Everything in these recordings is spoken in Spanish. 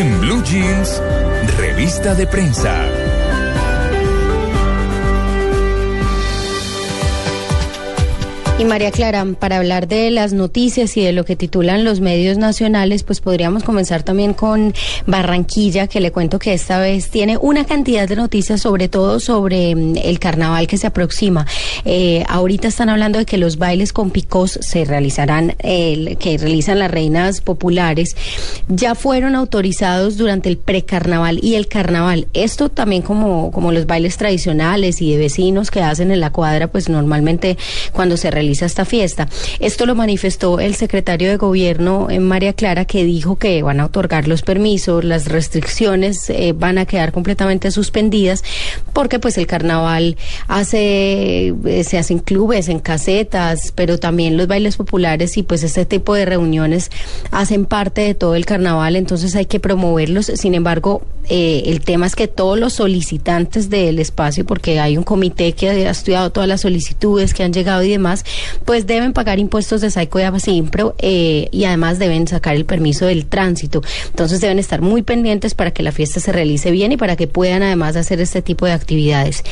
En Blue Jeans, revista de prensa. Y María Clara, para hablar de las noticias y de lo que titulan los medios nacionales, pues podríamos comenzar también con Barranquilla, que le cuento que esta vez tiene una cantidad de noticias, sobre todo sobre mm, el carnaval que se aproxima. Eh, ahorita están hablando de que los bailes con picos se realizarán, eh, que realizan las reinas populares, ya fueron autorizados durante el precarnaval y el carnaval. Esto también como, como los bailes tradicionales y de vecinos que hacen en la cuadra, pues normalmente cuando se esta fiesta. Esto lo manifestó el secretario de Gobierno en María Clara, que dijo que van a otorgar los permisos, las restricciones eh, van a quedar completamente suspendidas, porque pues el carnaval hace, eh, se hacen clubes, en casetas, pero también los bailes populares y pues este tipo de reuniones hacen parte de todo el carnaval, entonces hay que promoverlos. Sin embargo, eh, el tema es que todos los solicitantes del espacio, porque hay un comité que ha estudiado todas las solicitudes que han llegado y demás, pues deben pagar impuestos de Saico y Abasimpro eh, y además deben sacar el permiso del tránsito. Entonces deben estar muy pendientes para que la fiesta se realice bien y para que puedan además hacer este tipo de actividades.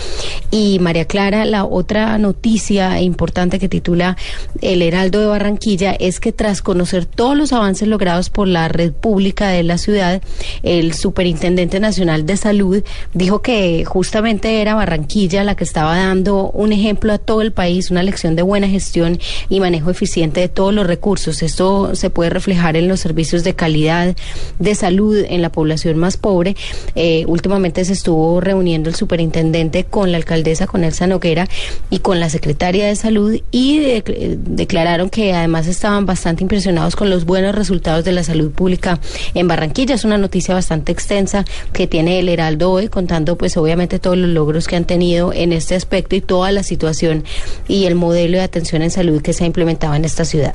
Y María Clara, la otra noticia importante que titula El Heraldo de Barranquilla es que tras conocer todos los avances logrados por la red pública de la ciudad, el Superintendente Nacional de Salud dijo que justamente era Barranquilla la que estaba dando un ejemplo a todo el país, una lección de buena gestión y manejo eficiente de todos los recursos. Esto se puede reflejar en los servicios de calidad de salud en la población más pobre. Eh, últimamente se estuvo reuniendo el superintendente con la alcaldesa, con Elsa Noguera y con la secretaria de salud y declararon que además estaban bastante impresionados con los buenos resultados de la salud pública en Barranquilla. Es una noticia bastante extensa que tiene el Heraldo hoy contando pues obviamente todos los logros que han tenido en este aspecto y toda la situación y el modelo de atención en salud que se ha implementado en esta ciudad.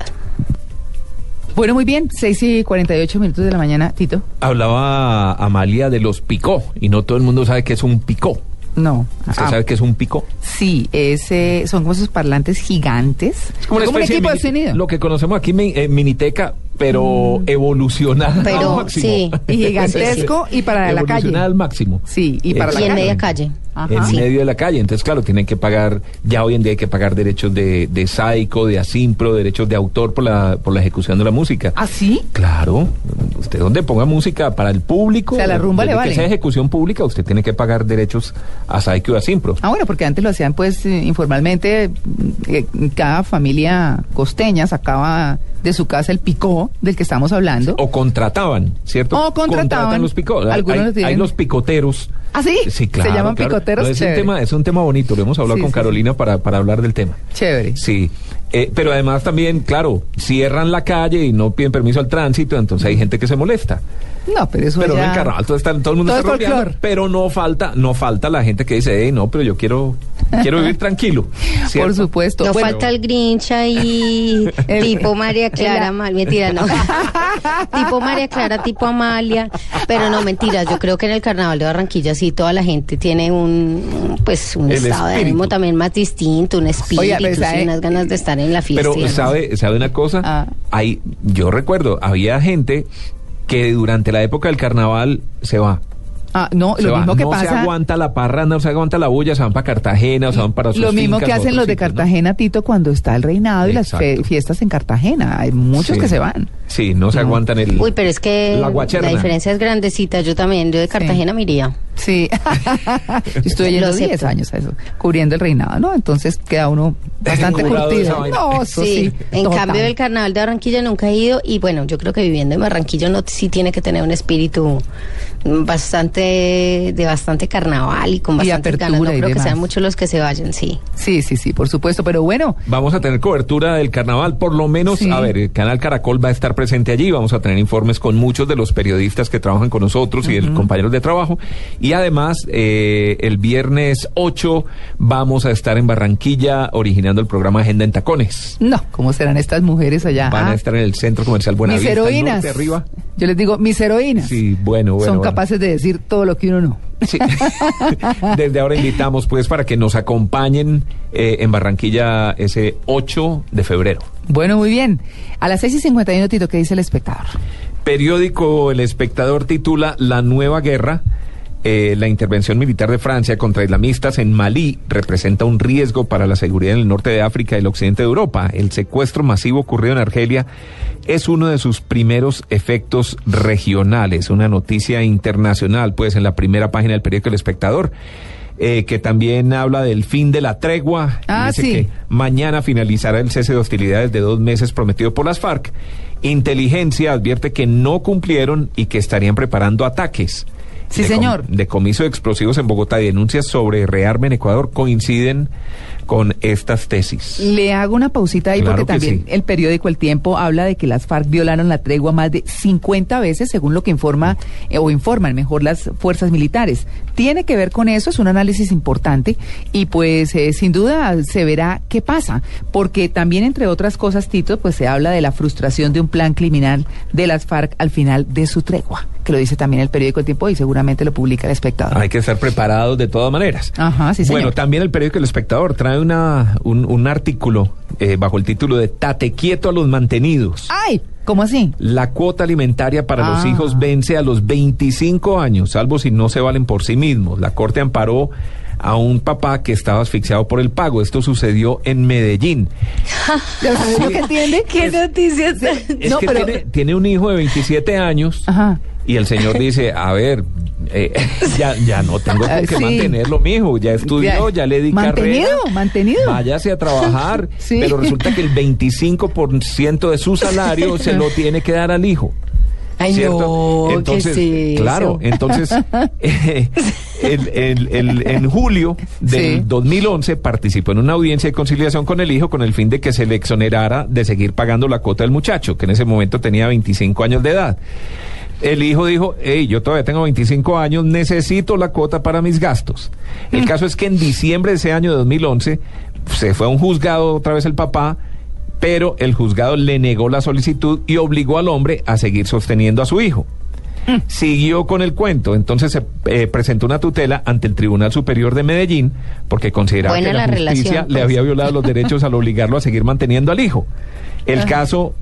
Bueno, muy bien, 6 y 48 minutos de la mañana, Tito. Hablaba Amalia de los picó y no todo el mundo sabe qué es un picó. No. ¿Usted ah. sabe qué es un picó? Sí, ese, son como esos parlantes gigantes. Es como, un equipo de, sonido. Lo que conocemos aquí en Miniteca, pero mm. evolucionado pero, máximo. Sí, y gigantesco y para la calle. al máximo. Sí, y para la y en media calle. En medio de la calle. Entonces, claro, tienen que pagar, ya hoy en día hay que pagar derechos de, de SAICO, de ASIMPRO, derechos de autor por la, por la ejecución de la música. ¿Ah, sí? Claro. Usted donde ponga música para el público, o sea, la rumba le vale. que sea ejecución pública, usted tiene que pagar derechos a SAICO y a ASIMPRO. Ah, bueno, porque antes lo hacían pues eh, informalmente, eh, cada familia costeña sacaba de su casa el picó del que estamos hablando. O contrataban, ¿cierto? O contrataban. los picó. hay, los picoteros. ¿Ah, sí? Sí, claro. Se llaman picoteros. es, un tema, es un tema bonito. Lo hemos hablado con Carolina para, para hablar del tema. Chévere. Sí. Eh, pero además también, claro, cierran la calle y no piden permiso al tránsito, entonces hay gente que se molesta. No, pero eso pero ya... en carnaval todo, está, todo el mundo todo está pero no falta, no falta la gente que dice, hey, no, pero yo quiero, quiero vivir tranquilo. Por supuesto. No falta el Grinch ahí, tipo María Clara, mal, mentira, no. tipo María Clara, tipo Amalia, pero no, mentiras, yo creo que en el carnaval de Barranquilla sí toda la gente tiene un, pues, un estado de ánimo también más distinto, un espíritu, unas ganas de estar en la fiesta. Pero, ¿sabe, ¿sabe una cosa? Ah. Hay, yo recuerdo, había gente que durante la época del carnaval se va. Ah, no, lo mismo que pasa. No se aguanta la parra, no se aguanta la bulla, se van para Cartagena, o se van para sus Lo mismo que hacen los de Cartagena, Tito, cuando está el reinado y las fiestas en Cartagena. Hay muchos que se van. Sí, no se aguantan el. Uy, pero es que la, diferencia es grandecita. Yo también, yo de Cartagena me iría. Sí. Estuve yendo 10 años a eso, cubriendo el reinado, ¿no? Entonces queda uno bastante curtido. No, sí. En cambio, el carnaval de Barranquilla nunca he ido y bueno, yo creo que viviendo en Barranquilla no sí tiene que tener un espíritu bastante de bastante carnaval y con bastante ganas. No creo que sean muchos los que se vayan, sí. Sí, sí, sí, por supuesto, pero bueno. Vamos a tener cobertura del carnaval, por lo menos, a ver, el canal Caracol va a estar presente allí, vamos a tener informes con muchos de los periodistas que trabajan con nosotros y el compañeros de trabajo y además eh, el viernes 8 vamos a estar en Barranquilla originando el programa Agenda en Tacones. No, ¿cómo serán estas mujeres allá? Van a ah. estar en el Centro Comercial Buenavista. Mis heroínas. arriba. Yo les digo, mis heroínas. Sí, bueno, bueno. Son capaces de decir todo lo que uno no. Sí. Desde ahora invitamos pues para que nos acompañen eh, en Barranquilla ese 8 de febrero. Bueno, muy bien. A las 6 y 51, Tito, ¿qué dice el espectador? Periódico El Espectador titula La nueva guerra. Eh, la intervención militar de Francia contra islamistas en Malí representa un riesgo para la seguridad en el norte de África y el occidente de Europa. El secuestro masivo ocurrido en Argelia es uno de sus primeros efectos regionales, una noticia internacional, pues en la primera página del periódico El Espectador. Eh, que también habla del fin de la tregua. Ah, Dice sí. que mañana finalizará el cese de hostilidades de dos meses prometido por las FARC. Inteligencia advierte que no cumplieron y que estarían preparando ataques. Sí, señor. Decomiso de explosivos en Bogotá y denuncias sobre rearme en Ecuador coinciden con estas tesis. Le hago una pausita ahí Claro porque que también sí. el periódico El Tiempo habla de que las FARC violaron la tregua más de 50 veces, según lo que informa eh, o informan mejor las fuerzas militares. Tiene que ver con eso, es un análisis importante y pues eh, sin duda se verá qué pasa, porque también entre otras cosas, Tito, pues se habla de la frustración de un plan criminal de las FARC al final de su tregua, que lo dice también el periódico El Tiempo y seguramente lo publica el espectador. Hay que estar preparados de todas maneras. Ajá, sí, señor. Bueno, también el periódico El Espectador trae una, un, un artículo eh, bajo el título de Tate quieto a los mantenidos. ¡Ay! ¿Cómo así? La cuota alimentaria para los Ah. hijos vence a los 25 años, salvo si no se valen por sí mismos. La Corte amparó a un papá que estaba asfixiado por el pago. Esto sucedió en Medellín. ¿Sabes lo que entiende? ¿Qué noticias? Es No, que pero- tiene, tiene un hijo de 27 años Ajá. y el señor dice, a ver, eh, ya, ya no tengo Ah, con qué sí. mantenerlo, mijo. Ya estudió, ya, le di Mantenido, carrera. mantenido. Váyase a trabajar. Sí. Pero resulta que el 25% de su salario se lo tiene que dar al hijo. Ay, ¿cierto? no, entonces, ¿qué es eso? claro, entonces, eh, el- el- el- en julio del Sí. 2011 participó en una audiencia de conciliación con el hijo con el fin de que se le exonerara de seguir pagando la cuota del muchacho, que en ese momento tenía 25 años de edad. El hijo dijo, hey, yo todavía tengo 25 años, necesito la cuota para mis gastos. El caso es que en diciembre de ese año de 2011 se fue a un juzgado otra vez el papá, pero el juzgado le negó la solicitud y obligó al hombre a seguir sosteniendo a su hijo. Siguió con el cuento, entonces se eh, presentó una tutela ante el Tribunal Superior de Medellín porque consideraba Buena que la, la justicia relación, le pues. había violado los derechos al obligarlo a seguir manteniendo al hijo. El caso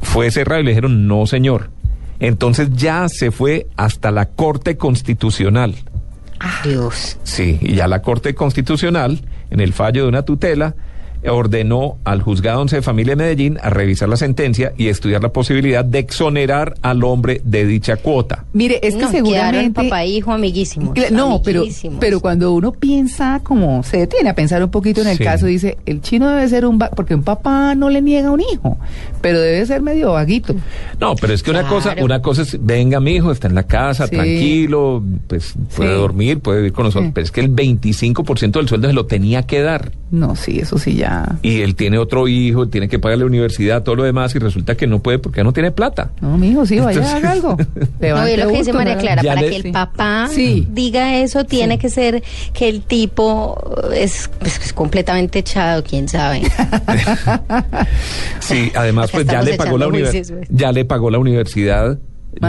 fue cerrado y le dijeron, no señor. Entonces ya se fue hasta la Corte Constitucional. Dios. Sí, y ya la Corte Constitucional, en el fallo de una tutela, ordenó al juzgado 11 de familia de Medellín a revisar la sentencia y estudiar la posibilidad de exonerar al hombre de dicha cuota. Mire, es que no, seguramente... papá e hijo amiguísimos. No, pero, amiguísimos. pero cuando uno piensa, como se detiene a pensar un poquito en el Sí. caso, dice, el chino debe ser un... porque un papá no le niega un hijo, pero debe ser medio vaguito. No, pero es que una cosa, una cosa es, venga mi hijo, está en la casa, Sí. tranquilo, pues puede Sí. dormir, puede vivir con nosotros, Sí. pero es que el 25% del sueldo se lo tenía que dar. No, sí, eso sí ya... Y él tiene otro hijo, tiene que pagar la universidad, todo lo demás, y resulta que no puede porque no tiene plata. No, mi hijo, sí, vaya, Entonces- haga algo. No, y lo que dice María. Clara, para le- que el Sí. papá Sí. diga eso, tiene Sí. que ser que el tipo es, pues, es completamente echado, quién sabe. Sí, además pues ya estamos le pagó la echando universidad, juicios, pues. ya le pagó la universidad.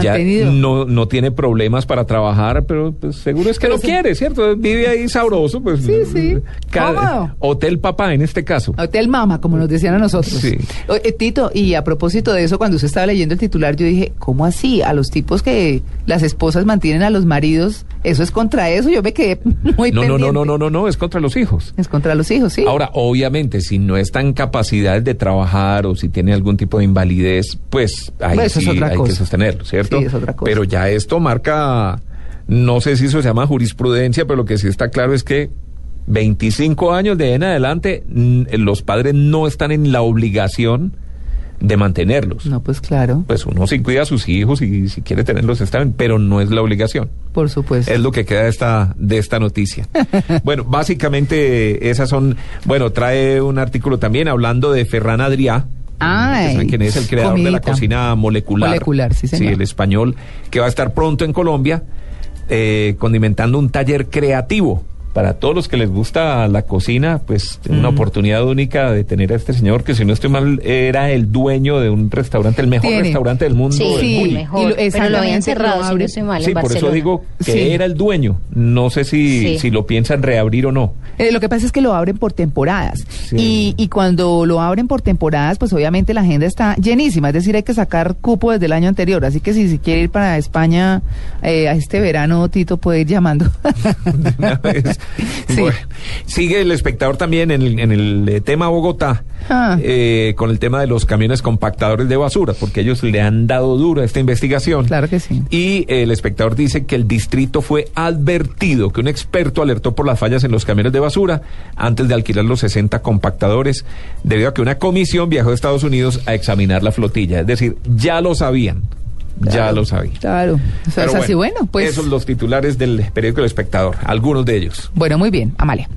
Ya no, no tiene problemas para trabajar, pero pues, seguro es que Pero sí. quiere, ¿cierto? Vive ahí sabroso, pues. Sí, sí. Cómodo. hotel papá en este caso. Hotel Mama, como nos decían a nosotros. Sí. Oye, Tito, y a propósito de eso, cuando usted estaba leyendo el titular, yo dije, ¿cómo así? A los tipos que las esposas mantienen a los maridos, ¿eso es contra eso? Yo me quedé muy No, no, no, no, no, no, no, es contra los hijos. Es contra los hijos, sí. Ahora, obviamente, si no está en capacidades de trabajar o si tiene algún tipo de invalidez, pues ahí Pues es otra hay cosa. que sostenerlo, ¿cierto? Sí, es otra cosa. Pero ya esto marca, no sé si eso se llama jurisprudencia, pero lo que sí está claro es que 25 años de en adelante, los padres no están en la obligación de mantenerlos. No, pues claro, Pues uno sí cuida a sus hijos y si quiere tenerlos está bien, pero no es la obligación. por supuesto. Es lo que queda de esta, de esta noticia. bueno, básicamente esas son, bueno, trae un artículo también hablando de Ferran Adrià. Saben quién es el creador de la cocina molecular. Molecular, sí, señor. el español, que va a estar pronto en Colombia, eh, condimentando un taller creativo para todos los que les gusta la cocina, pues una Mm. oportunidad única de tener a este señor que si no estoy mal era el dueño de un restaurante, el mejor Tiene. restaurante del mundo. Sí, el Sí, Bulli. y mejor. lo- pero lo habían cerrado, lo si no abre- estoy mal, Sí, en por eso digo que Sí. era el dueño. No sé si, Sí. si lo piensan reabrir o no. Eh, lo que pasa es que lo abren por temporadas. Sí. Y, y cuando lo abren por temporadas, pues obviamente la agenda está llenísima. Es decir, hay que sacar cupo desde el año anterior. Así que si, si quiere ir para España eh, a este verano, Tito puede ir llamando. Sí. Bueno, sigue el espectador también en el, en el, eh, tema Bogotá, Ah. eh, con el tema de los camiones compactadores de basura, porque ellos le han dado duro a esta investigación. claro que sí. Y el espectador dice que el distrito fue advertido, que un experto alertó por las fallas en los camiones de basura antes de alquilar los 60 compactadores, debido a que una comisión viajó a Estados Unidos a examinar la flotilla. Es decir, ya lo sabían. Ya lo sabían. Claro. O sea, Pero es así, bueno, pues. Esos son los titulares del periódico El Espectador, algunos de ellos. Bueno, muy bien, Amalia.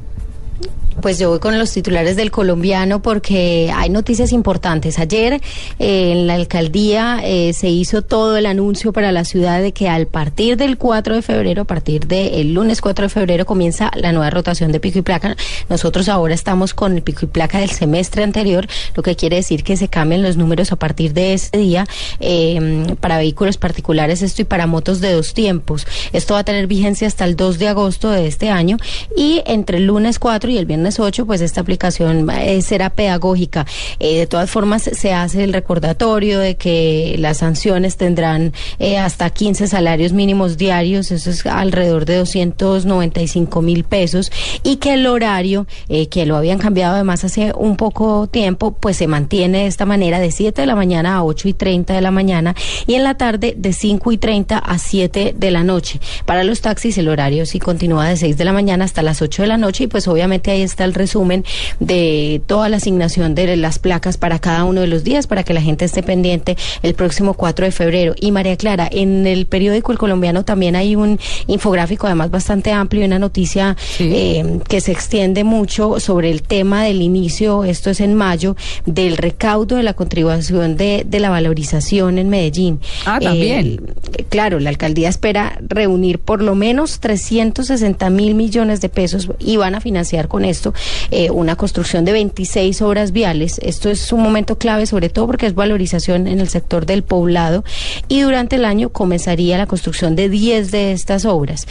Pues yo voy con los titulares del colombiano porque hay noticias importantes. Ayer eh, en la alcaldía eh, se hizo todo el anuncio para la ciudad de que al partir del 4 de febrero, a partir del lunes 4 de febrero, comienza la nueva rotación de pico y placa. Nosotros ahora estamos con el pico y placa del semestre anterior, lo que quiere decir que se cambian los números a partir de ese día eh, para vehículos particulares esto y para motos de dos tiempos. Esto va a tener vigencia hasta el 2 de agosto de este año y entre el lunes 4 y el viernes 8, pues esta aplicación eh, será pedagógica. Eh, de todas formas, se hace el recordatorio de que las sanciones tendrán eh, hasta 15 salarios mínimos diarios, eso es alrededor de 295 mil pesos, y que el horario, que lo habían cambiado además hace un poco tiempo, pues se mantiene de esta manera de 7 de la mañana a 8 y 30 de la mañana y en la tarde de 5 y 30 a 7 de la noche. Para los taxis el horario sí continúa de 6 de la mañana hasta las 8 de la noche y pues obviamente ahí está el resumen de toda la asignación de las placas para cada uno de los días para que la gente esté pendiente el próximo 4 de febrero. Y María Clara, en el periódico El Colombiano también hay un infográfico además bastante amplio y una noticia Sí. eh, que se extiende mucho sobre el tema del inicio, esto es en mayo, del recaudo de la contribución de, de la valorización en Medellín. Ah, también. Eh, claro, la alcaldía espera reunir por lo menos 360 mil millones de pesos y van a financiar con esto eh, una construcción de 26 obras viales. Esto es un momento clave, sobre todo porque es valorización en el sector del poblado y durante el año comenzaría la construcción de 10 de estas obras.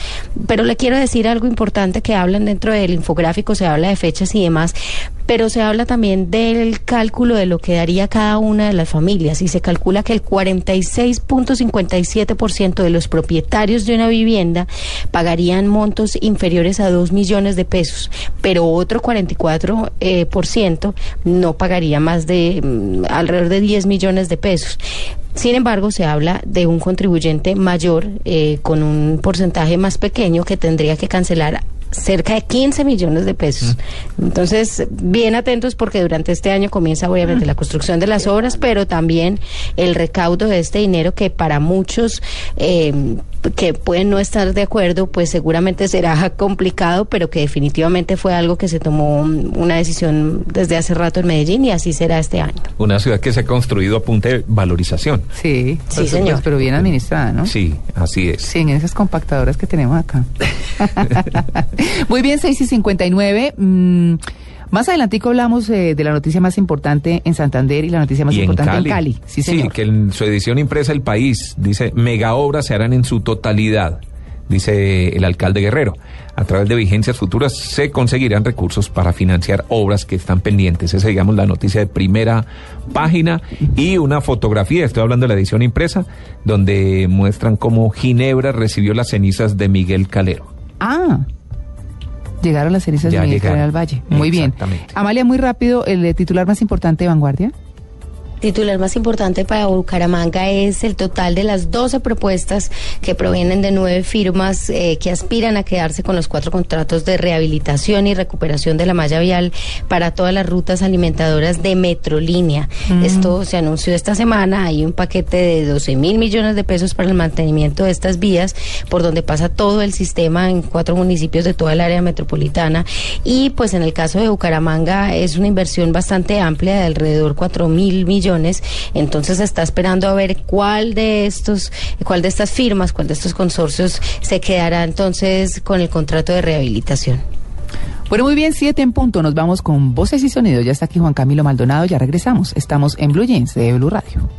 Pero le quiero decir algo importante que hablan dentro del infográfico, se habla de fechas y demás, pero se habla también del cálculo de lo que daría cada una de las familias y se calcula que el 46.57% de los propietarios de una vivienda pagarían montos inferiores a 2 millones de pesos, pero otro 44% eh, por ciento no pagaría más de mm, alrededor de 10 millones de pesos. Sin embargo, se habla de un contribuyente mayor eh, con un porcentaje más pequeño que tendría que cancelar cerca de 15 millones de pesos. Entonces, bien atentos porque durante este año comienza obviamente la construcción de las obras, pero también el recaudo de este dinero que para muchos eh, que pueden no estar de acuerdo, pues seguramente será complicado, pero que definitivamente fue algo que se tomó una decisión desde hace rato en Medellín y así será este año. Una ciudad que se ha construido a punta de valorización. Sí, Sí, por señor. supuesto, pero bien administrada, ¿no? Sí, así es. Sí, en esas compactadoras que tenemos acá. Muy bien, 6 y 59. Mm, más adelantico hablamos eh, de la noticia más importante en Santander y la noticia más Y importante en Cali. Sí, señor. que en su edición impresa El País dice, mega obras se harán en su totalidad, dice el alcalde Guerrero. A través de vigencias futuras se conseguirán recursos para financiar obras que están pendientes. Esa, digamos, la noticia de primera página y una fotografía, estoy hablando de la edición impresa, donde muestran cómo Ginebra recibió las cenizas de Miguel Calero. Ah, llegaron las cenizas de Miguel llegaron. Calero al Valle. Muy bien. Amalia, muy rápido, el titular más importante de Vanguardia. Titular más importante para Bucaramanga es el total de las 12 propuestas que provienen de nueve firmas eh, que aspiran a quedarse con los cuatro contratos de rehabilitación y recuperación de la malla vial para todas las rutas alimentadoras de Metrolínea. Esto se anunció esta semana. Hay un paquete de 12 mil millones de pesos para el mantenimiento de estas vías por donde pasa todo el sistema en cuatro municipios de toda el área metropolitana. Y pues en el caso de Bucaramanga es una inversión bastante amplia de alrededor 4 mil millones. Entonces está esperando a ver cuál de estos, cuál de estas firmas, cuál de estos consorcios se quedará entonces con el contrato de rehabilitación. Bueno, muy bien, siete en punto. Nos vamos con voces y sonidos. Ya está aquí Juan Camilo Maldonado. Ya regresamos. Estamos en Blue Jeans de Blue Radio.